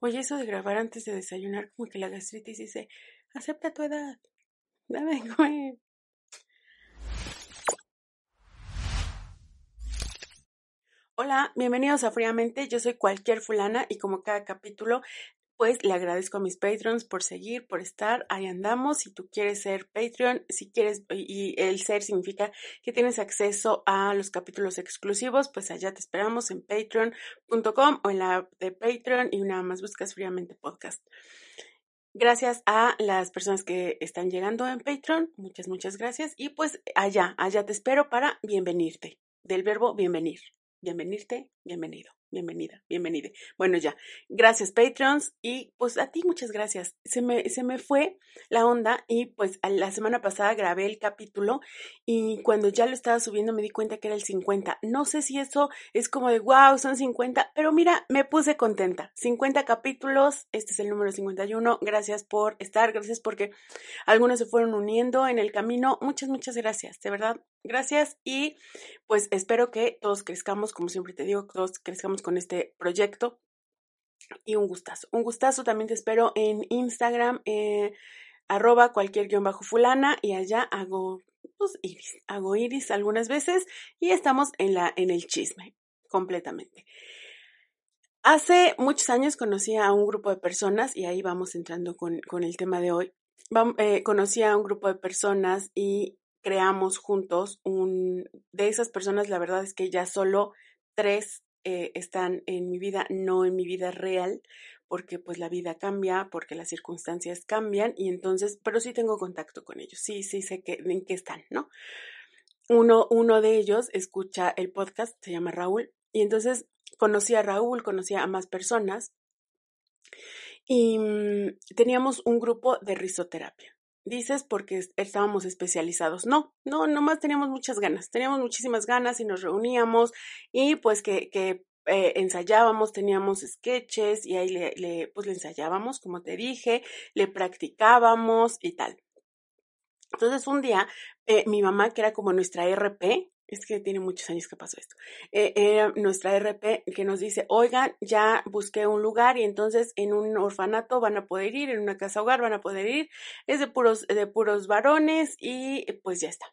Oye, eso de grabar antes de desayunar, como que la gastritis dice, acepta tu edad, dame comer. Hola, bienvenidos a Fríamente, yo soy cualquier fulana y como cada capítulo pues le agradezco a mis patrons por seguir, por estar, ahí andamos. Si tú quieres ser Patreon, si quieres, y el ser significa que tienes acceso a los capítulos exclusivos, pues allá te esperamos en patreon.com o en la app de Patreon y nada más buscas fríamente podcast. Gracias a las personas que están llegando en Patreon, muchas, muchas gracias. Y pues allá, allá te espero para bienvenirte, del verbo bienvenir, bienvenirte, bienvenido bienvenida, bienvenida. Bueno, ya. Gracias, Patreons. Y pues a ti muchas gracias. Se me, se me fue la onda y pues la semana pasada grabé el capítulo y cuando ya lo estaba subiendo me di cuenta que era el 50. No sé si eso es como de wow, son 50, pero mira, me puse contenta. 50 capítulos, este es el número 51. Gracias por estar, gracias porque algunos se fueron uniendo en el camino. Muchas, muchas gracias, de verdad. Gracias y pues espero que todos crezcamos, como siempre te digo, todos crezcamos con este proyecto. Y un gustazo. Un gustazo también te espero en Instagram, eh, arroba cualquier guion bajo fulana y allá hago pues, iris. Hago iris algunas veces y estamos en, la, en el chisme completamente. Hace muchos años conocí a un grupo de personas y ahí vamos entrando con, con el tema de hoy. Eh, conocí a un grupo de personas y creamos juntos un... De esas personas, la verdad es que ya solo tres eh, están en mi vida, no en mi vida real, porque pues la vida cambia, porque las circunstancias cambian y entonces, pero sí tengo contacto con ellos, sí, sí sé que, en qué están, ¿no? Uno, uno de ellos escucha el podcast, se llama Raúl, y entonces conocí a Raúl, conocí a más personas y mm, teníamos un grupo de risoterapia dices porque estábamos especializados. No, no, nomás teníamos muchas ganas, teníamos muchísimas ganas y nos reuníamos y pues que, eh, ensayábamos, teníamos sketches y ahí le, le, pues le ensayábamos, como te dije, le practicábamos y tal. Entonces un día eh, mi mamá, que era como nuestra RP, es que tiene muchos años que pasó esto. Eh, nuestra RP que nos dice, oigan, ya busqué un lugar y entonces en un orfanato van a poder ir, en una casa hogar van a poder ir, es de puros, de puros varones y pues ya está.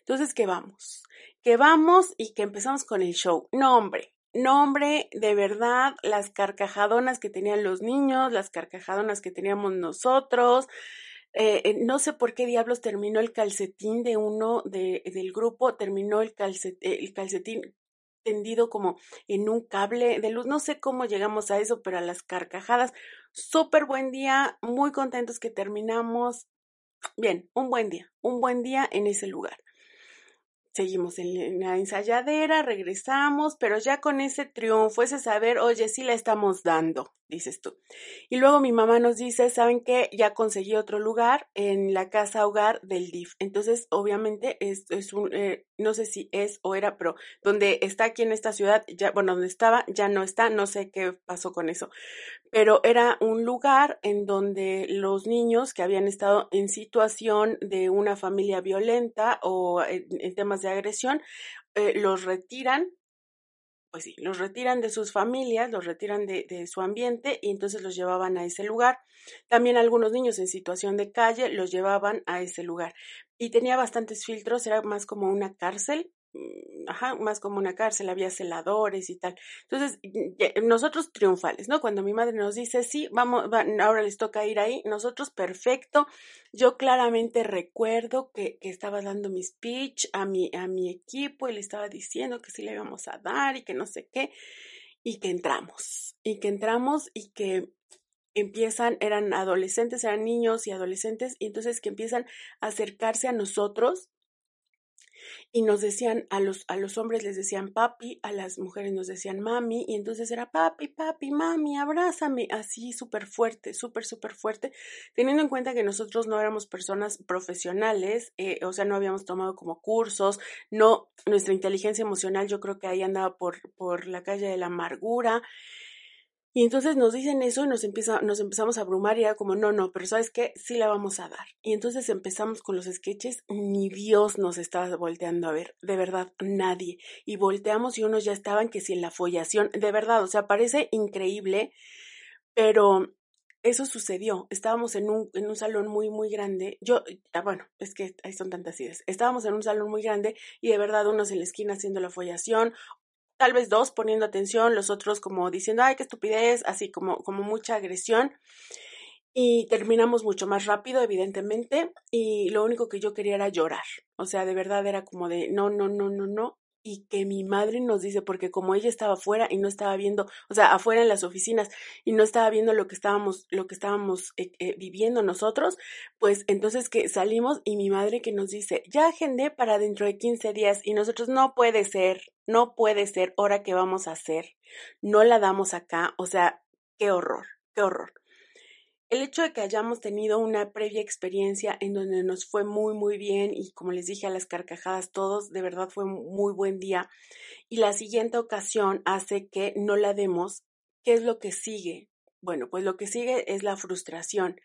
Entonces, ¿qué vamos? Que vamos y que empezamos con el show. No, hombre, no, hombre, de verdad, las carcajadonas que tenían los niños, las carcajadonas que teníamos nosotros, eh, eh, no sé por qué diablos terminó el calcetín de uno de, del grupo, terminó el, el calcetín tendido como en un cable de luz. No sé cómo llegamos a eso, pero a las carcajadas. Súper buen día, muy contentos que terminamos. Bien, un buen día, un buen día en ese lugar. Seguimos en la ensayadera, regresamos, pero ya con ese triunfo, ese saber, oye, sí la estamos dando dices tú. Y luego mi mamá nos dice, ¿saben qué? Ya conseguí otro lugar en la casa hogar del DIF. Entonces, obviamente, es, es un, eh, no sé si es o era, pero donde está aquí en esta ciudad, ya, bueno, donde estaba, ya no está, no sé qué pasó con eso. Pero era un lugar en donde los niños que habían estado en situación de una familia violenta o en, temas de agresión, eh, los retiran pues sí, los retiran de sus familias, los retiran de, su ambiente y entonces los llevaban a ese lugar. También algunos niños en situación de calle los llevaban a ese lugar. Y tenía bastantes filtros, era más como una cárcel, ajá, más como una cárcel, había celadores y tal. Entonces, nosotros triunfales, ¿no? Cuando mi madre nos dice, sí, vamos, ahora les toca ir ahí, nosotros perfecto. Yo claramente recuerdo que, que, estaba dando mi speech a mi, a mi equipo y le estaba diciendo que sí le íbamos a dar y que no sé qué, y que entramos, y que entramos y que empiezan, eran adolescentes, eran niños y adolescentes, y entonces que empiezan a acercarse a nosotros y nos decían, a los, a los hombres les decían papi, a las mujeres nos decían mami, y entonces era papi, papi, mami, abrázame, así súper fuerte, súper, súper fuerte, teniendo en cuenta que nosotros no éramos personas profesionales, eh, o sea, no habíamos tomado como cursos, no, nuestra inteligencia emocional yo creo que ahí andaba por, por la calle de la amargura, y entonces nos dicen eso y nos, empieza, nos empezamos a abrumar y era como, no, no, pero ¿sabes qué? Sí la vamos a dar. Y entonces empezamos con los sketches, ni Dios nos estaba volteando a ver, de verdad, nadie. Y volteamos y unos ya estaban que si en la follación, de verdad, o sea, parece increíble, pero eso sucedió. Estábamos en un, en un salón muy, muy grande. Yo, ah, bueno, es que ahí son tantas ideas. Estábamos en un salón muy grande y de verdad unos en la esquina haciendo la follación, tal vez dos poniendo atención, los otros como diciendo, ay, qué estupidez, así como, como mucha agresión. Y terminamos mucho más rápido, evidentemente, y lo único que yo quería era llorar. O sea, de verdad era como de, no, no, no, no, no, y que mi madre nos dice, porque como ella estaba afuera y no estaba viendo, o sea, afuera en las oficinas y no estaba viendo lo que estábamos, lo que estábamos eh, eh, viviendo nosotros, pues entonces que salimos y mi madre que nos dice, ya agendé para dentro de 15 días y nosotros no puede ser, no puede ser, hora que vamos a hacer, no la damos acá, o sea, qué horror, qué horror. El hecho de que hayamos tenido una previa experiencia en donde nos fue muy, muy bien y como les dije a las carcajadas todos, de verdad fue un muy buen día. Y la siguiente ocasión hace que no la demos. ¿Qué es lo que sigue? Bueno, pues lo que sigue es la frustración.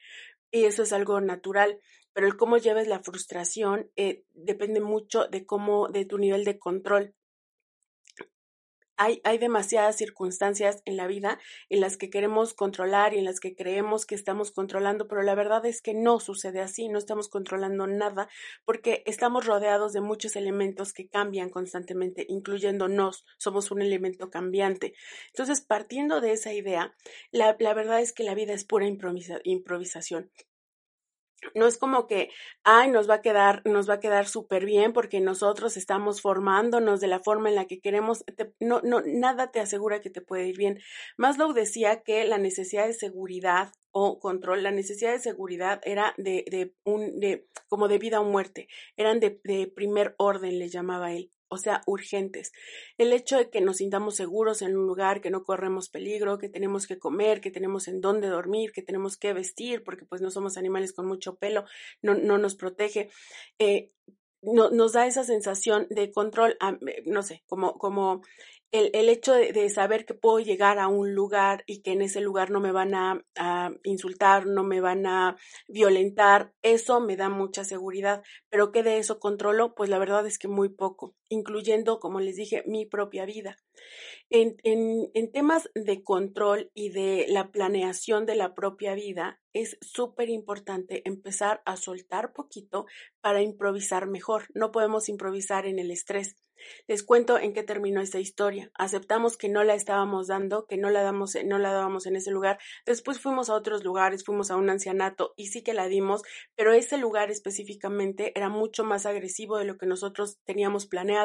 Y eso es algo natural. Pero el cómo lleves la frustración eh, depende mucho de cómo, de tu nivel de control hay, demasiadas circunstancias en la vida en las que queremos controlar y en las que creemos que estamos controlando, pero la verdad es que no sucede así, no estamos controlando nada porque estamos rodeados de muchos elementos que cambian constantemente, incluyéndonos, somos un elemento cambiante. Entonces, partiendo de esa idea, la verdad es que la vida es pura improvisación no es como que, ay, nos va a quedar, nos va a quedar súper bien porque nosotros estamos formándonos de la forma en la que queremos, no, no, nada te asegura que te puede ir bien. Maslow decía que la necesidad de seguridad o control, la necesidad de seguridad era de, de un, de, como de vida o muerte, eran de, de primer orden, le llamaba él o sea, urgentes. El hecho de que nos sintamos seguros en un lugar, que no corremos peligro, que tenemos que comer, que tenemos en dónde dormir, que tenemos que vestir, porque pues no somos animales con mucho pelo, no, no nos protege. Eh, no, nos da esa sensación de control, no sé, como, como el, el hecho de, saber que puedo llegar a un lugar y que en ese lugar no me van a, a, insultar, no me van a violentar, eso me da mucha seguridad. Pero ¿qué de eso controlo? Pues la verdad es que muy poco, incluyendo, como les dije, mi propia vida. En, en, temas de control y de la planeación de la propia vida, es súper importante empezar a soltar poquito para improvisar mejor. No podemos improvisar en el estrés. Les cuento en qué terminó esta historia. Aceptamos que no la estábamos dando, que no la damos, no la dábamos en ese lugar. Después fuimos a otros lugares, fuimos a un ancianato y sí que la dimos, pero ese lugar específicamente era mucho más agresivo de lo que nosotros teníamos planeado.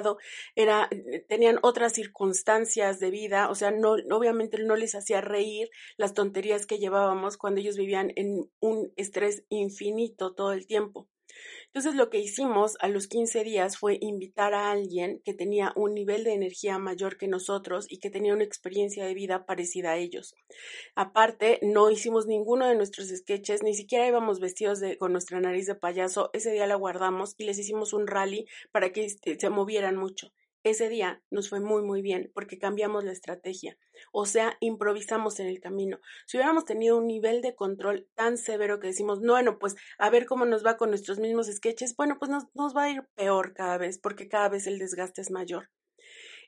Era, tenían otras circunstancias de vida, o sea, no, obviamente no les hacía reír las tonterías que llevábamos cuando ellos vivían en un estrés infinito todo el tiempo. Entonces lo que hicimos a los 15 días fue invitar a alguien que tenía un nivel de energía mayor que nosotros y que tenía una experiencia de vida parecida a ellos. Aparte, no hicimos ninguno de nuestros sketches, ni siquiera íbamos vestidos de, con nuestra nariz de payaso. Ese día la guardamos y les hicimos un rally para que este, se movieran mucho. Ese día nos fue muy, muy bien porque cambiamos la estrategia, o sea, improvisamos en el camino. Si hubiéramos tenido un nivel de control tan severo que decimos, bueno, pues a ver cómo nos va con nuestros mismos sketches, bueno, pues nos, nos va a ir peor cada vez porque cada vez el desgaste es mayor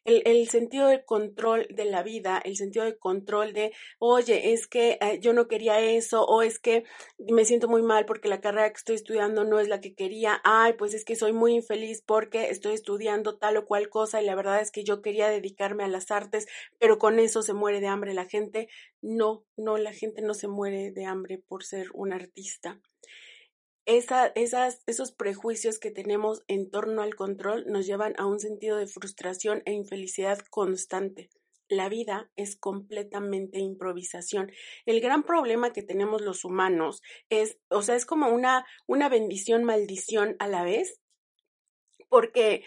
el, el, sentido de control de la vida, el sentido de control de, oye, es que eh, yo no quería eso, o es que me siento muy mal porque la carrera que estoy estudiando no es la que quería, ay, pues es que soy muy infeliz porque estoy estudiando tal o cual cosa y la verdad es que yo quería dedicarme a las artes, pero con eso se muere de hambre la gente. No, no, la gente no se muere de hambre por ser un artista esa, esas, esos prejuicios que tenemos en torno al control nos llevan a un sentido de frustración e infelicidad constante. La vida es completamente improvisación. El gran problema que tenemos los humanos es, o sea, es como una, una bendición, maldición a la vez, porque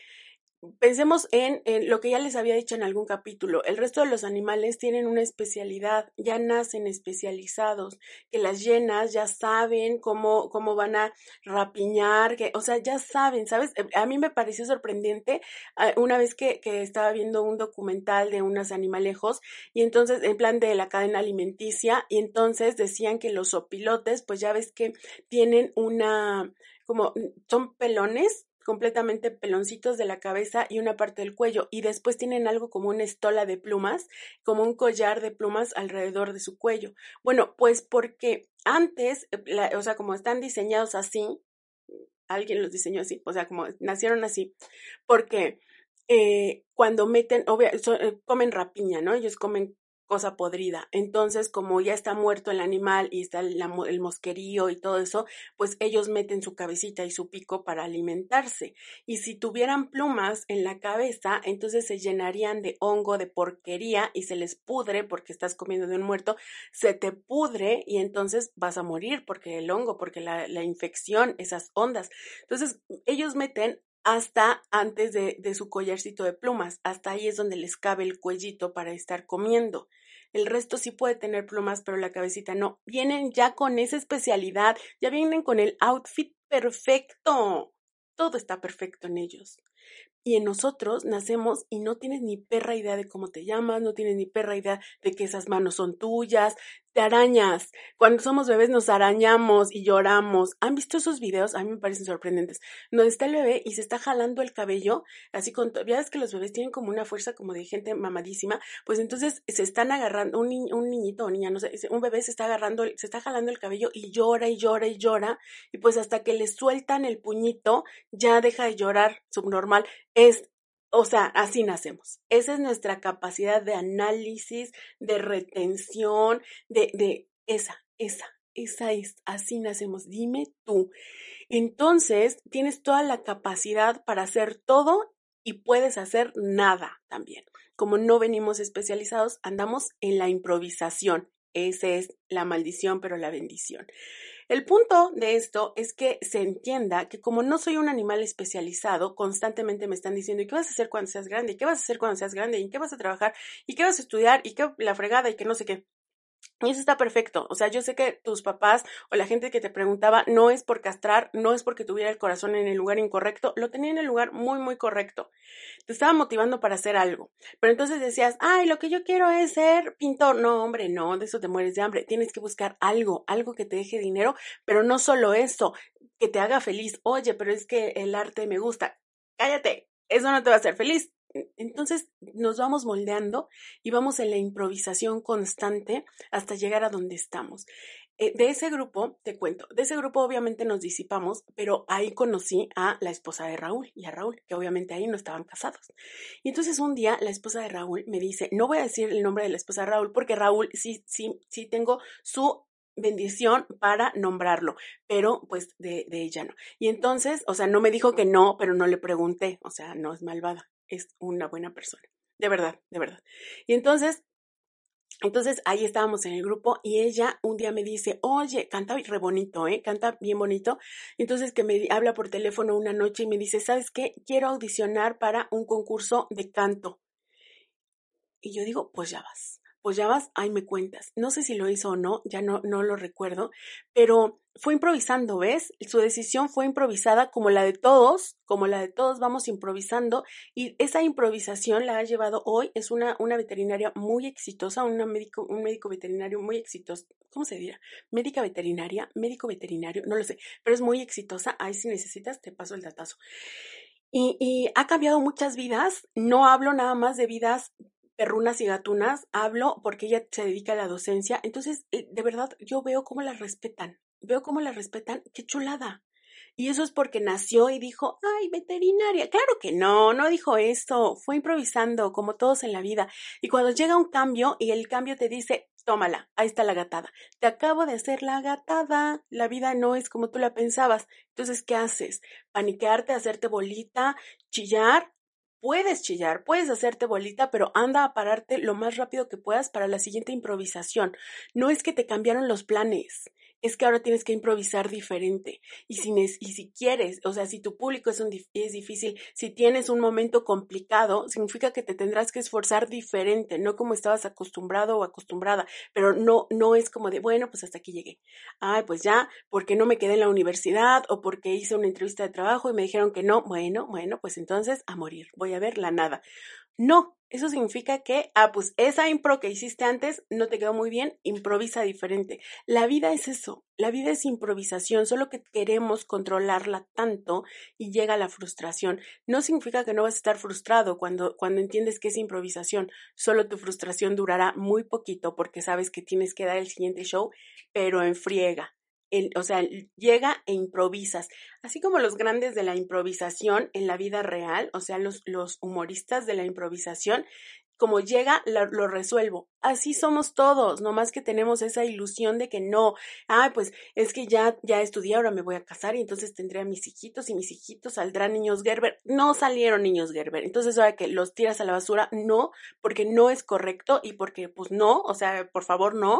Pensemos en, lo que ya les había dicho en algún capítulo. El resto de los animales tienen una especialidad, ya nacen especializados, que las llenas ya saben cómo, cómo van a rapiñar, que, o sea, ya saben, ¿sabes? Eh, a mí me pareció sorprendente ah, una vez que, que estaba viendo un documental de unos animalejos y entonces, en plan de la cadena alimenticia, y entonces decían que los opilotes, pues ya ves que tienen una, como, son pelones completamente peloncitos de la cabeza y una parte del cuello y después tienen algo como una estola de plumas, como un collar de plumas alrededor de su cuello. Bueno, pues porque antes, eh, o sea, como están diseñados así, alguien los diseñó así, o sea, como nacieron así, porque eh, cuando meten, obvio, eh, comen rapiña, ¿no? Ellos comen cosa podrida. Entonces, como ya está muerto el animal y está el, mosquerío y todo eso, pues ellos meten su cabecita y su pico para alimentarse. Y si tuvieran plumas en la cabeza, entonces se llenarían de hongo, de porquería y se les pudre porque estás comiendo de un muerto, se te pudre y entonces vas a morir porque el hongo, porque la, la infección, esas ondas. Entonces, ellos meten hasta antes de, de, su collarcito de plumas. Hasta ahí es donde les cabe el cuellito para estar comiendo. El resto sí puede tener plumas, pero la cabecita no. Vienen ya con esa especialidad, ya vienen con el outfit perfecto. Todo está perfecto en ellos. Y en nosotros nacemos y no tienes ni perra idea de cómo te llamas, no tienes ni perra idea de que esas manos son tuyas, te arañas. Cuando somos bebés nos arañamos y lloramos. ¿Han visto esos videos? A mí me parecen sorprendentes. Donde está el bebé y se está jalando el cabello, así con, ya ves que los bebés tienen como una fuerza como de gente mamadísima, pues entonces se están agarrando, un, un niñito o niña, no sé, un bebé se está agarrando, se está jalando el cabello y llora y llora y llora, y pues hasta que le sueltan el puñito, ya deja de llorar subnormal. Es o sea, así nacemos. Esa es nuestra capacidad de análisis, de retención, de, de esa, esa, esa es, así nacemos. Dime tú. Entonces, tienes toda la capacidad para hacer todo y puedes hacer nada también. Como no venimos especializados, andamos en la improvisación. Esa es la maldición, pero la bendición. El punto de esto es que se entienda que como no soy un animal especializado, constantemente me están diciendo, ¿y qué vas a hacer cuando seas grande? ¿Y qué vas a hacer cuando seas grande? ¿Y qué vas a trabajar? ¿Y qué vas a estudiar? ¿Y qué la fregada? ¿Y qué no sé qué? Y eso está perfecto. O sea, yo sé que tus papás o la gente que te preguntaba no es por castrar, no es porque tuviera el corazón en el lugar incorrecto, lo tenía en el lugar muy, muy correcto. Te estaba motivando para hacer algo. Pero entonces decías, ay, lo que yo quiero es ser pintor. No, hombre, no, de eso te mueres de hambre. Tienes que buscar algo, algo que te deje dinero, pero no solo eso, que te haga feliz. Oye, pero es que el arte me gusta. Cállate, eso no te va a hacer feliz. Entonces nos vamos moldeando y vamos en la improvisación constante hasta llegar a donde estamos. Eh, de ese grupo, te cuento, de ese grupo obviamente nos disipamos, pero ahí conocí a la esposa de Raúl y a Raúl, que obviamente ahí no estaban casados. Y entonces un día la esposa de Raúl me dice, no voy a decir el nombre de la esposa de Raúl porque Raúl sí, sí, sí tengo su bendición para nombrarlo, pero pues de, de ella no. Y entonces, o sea, no me dijo que no, pero no le pregunté, o sea, no es malvada es una buena persona. De verdad, de verdad. Y entonces, entonces ahí estábamos en el grupo y ella un día me dice, oye, canta re bonito, ¿eh? Canta bien bonito. Entonces que me habla por teléfono una noche y me dice, ¿sabes qué? Quiero audicionar para un concurso de canto. Y yo digo, pues ya vas pues ya vas, ahí me cuentas. No sé si lo hizo o no, ya no, no lo recuerdo, pero fue improvisando, ¿ves? Su decisión fue improvisada como la de todos, como la de todos vamos improvisando y esa improvisación la ha llevado hoy, es una, una veterinaria muy exitosa, una médico, un médico veterinario muy exitoso, ¿cómo se dirá? Médica veterinaria, médico veterinario, no lo sé, pero es muy exitosa, ahí si necesitas te paso el datazo. Y, y, ha cambiado muchas vidas. No hablo nada más de vidas perrunas y gatunas, hablo porque ella se dedica a la docencia, entonces eh, de verdad yo veo cómo la respetan, veo cómo la respetan, qué chulada. Y eso es porque nació y dijo, ay, veterinaria. Claro que no, no dijo esto, fue improvisando, como todos en la vida. Y cuando llega un cambio y el cambio te dice, tómala, ahí está la gatada. Te acabo de hacer la gatada. La vida no es como tú la pensabas. Entonces, ¿qué haces? ¿Paniquearte, hacerte bolita, chillar? Puedes chillar, puedes hacerte bolita, pero anda a pararte lo más rápido que puedas para la siguiente improvisación. No es que te cambiaron los planes, es que ahora tienes que improvisar diferente. Y si, y si quieres, o sea, si tu público es, un, es difícil, si tienes un momento complicado, significa que te tendrás que esforzar diferente, no como estabas acostumbrado o acostumbrada, pero no, no es como de, bueno, pues hasta aquí llegué. Ay, pues ya, porque no me quedé en la universidad o porque hice una entrevista de trabajo y me dijeron que no, bueno, bueno, pues entonces a morir, voy a ver la nada. No, eso significa que, ah, pues esa impro que hiciste antes no te quedó muy bien, improvisa diferente. La vida es eso, la vida es improvisación, solo que queremos controlarla tanto y llega la frustración. No significa que no vas a estar frustrado cuando, cuando entiendes que es improvisación, solo tu frustración durará muy poquito porque sabes que tienes que dar el siguiente show, pero en friega o sea, llega e improvisas. Así como los grandes de la improvisación en la vida real, o sea, los, los humoristas de la improvisación, como llega, lo, resuelvo. Así somos todos, nomás que tenemos esa ilusión de que no, ah, pues es que ya, ya estudié, ahora me voy a casar y entonces tendré a mis hijitos y mis hijitos saldrán niños Gerber. No salieron niños Gerber. Entonces, ahora que los tiras a la basura, no, porque no es correcto y porque, pues no, o sea, por favor, no.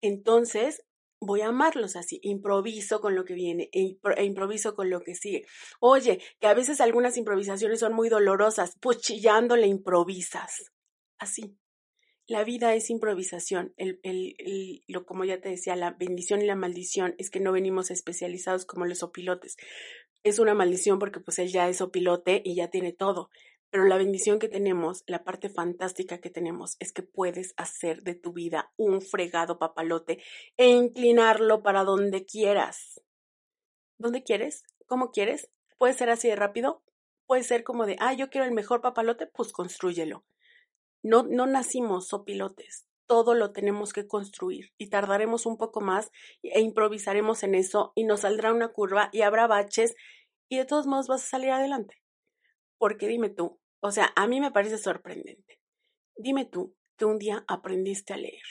Entonces, voy a amarlos así, improviso con lo que viene e, e, improviso con lo que sigue. Oye, que a veces algunas improvisaciones son muy dolorosas, pues chillando le improvisas. Así. La vida es improvisación. El, el, lo, como ya te decía, la bendición y la maldición es que no venimos especializados como los opilotes. Es una maldición porque pues él ya es opilote y ya tiene todo. Pero la bendición que tenemos, la parte fantástica que tenemos, es que puedes hacer de tu vida un fregado papalote e inclinarlo para donde quieras. ¿Dónde quieres? ¿Cómo quieres? Puede ser así de rápido, puede ser como de, ah, yo quiero el mejor papalote, pues construyelo. No, no nacimos sopilotes, todo lo tenemos que construir y tardaremos un poco más e improvisaremos en eso y nos saldrá una curva y habrá baches y de todos modos vas a salir adelante. Porque dime tú, o sea, a mí me parece sorprendente. Dime tú que un día aprendiste a leer.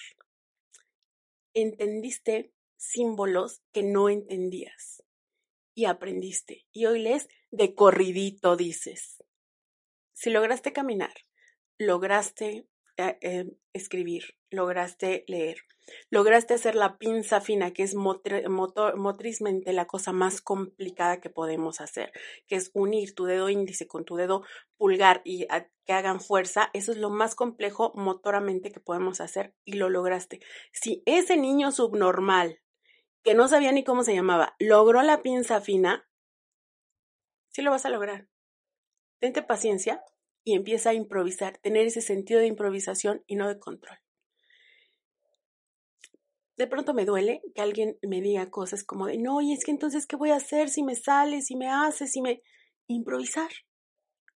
Entendiste símbolos que no entendías y aprendiste. Y hoy lees de corridito, dices. Si lograste caminar, lograste eh, eh, escribir, lograste leer, lograste hacer la pinza fina, que es motrizmente la cosa más complicada que podemos hacer, que es unir tu dedo índice con tu dedo pulgar y que hagan fuerza, eso es lo más complejo motoramente que podemos hacer y lo lograste. Si ese niño subnormal, que no sabía ni cómo se llamaba, logró la pinza fina, sí lo vas a lograr. Tente paciencia y empieza a improvisar, tener ese sentido de improvisación y no de control de pronto me duele que alguien me diga cosas como de, no, y es que entonces, ¿qué voy a hacer si me sale, si me hace, si me... Improvisar,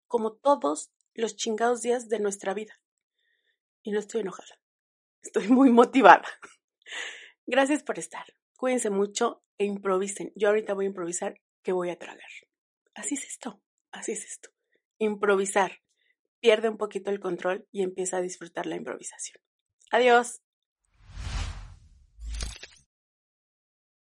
como todos los chingados días de nuestra vida. Y no estoy enojada, estoy muy motivada. Gracias por estar. Cuídense mucho e improvisen. Yo ahorita voy a improvisar que voy a tragar. Así es esto, así es esto. Improvisar. Pierde un poquito el control y empieza a disfrutar la improvisación. Adiós.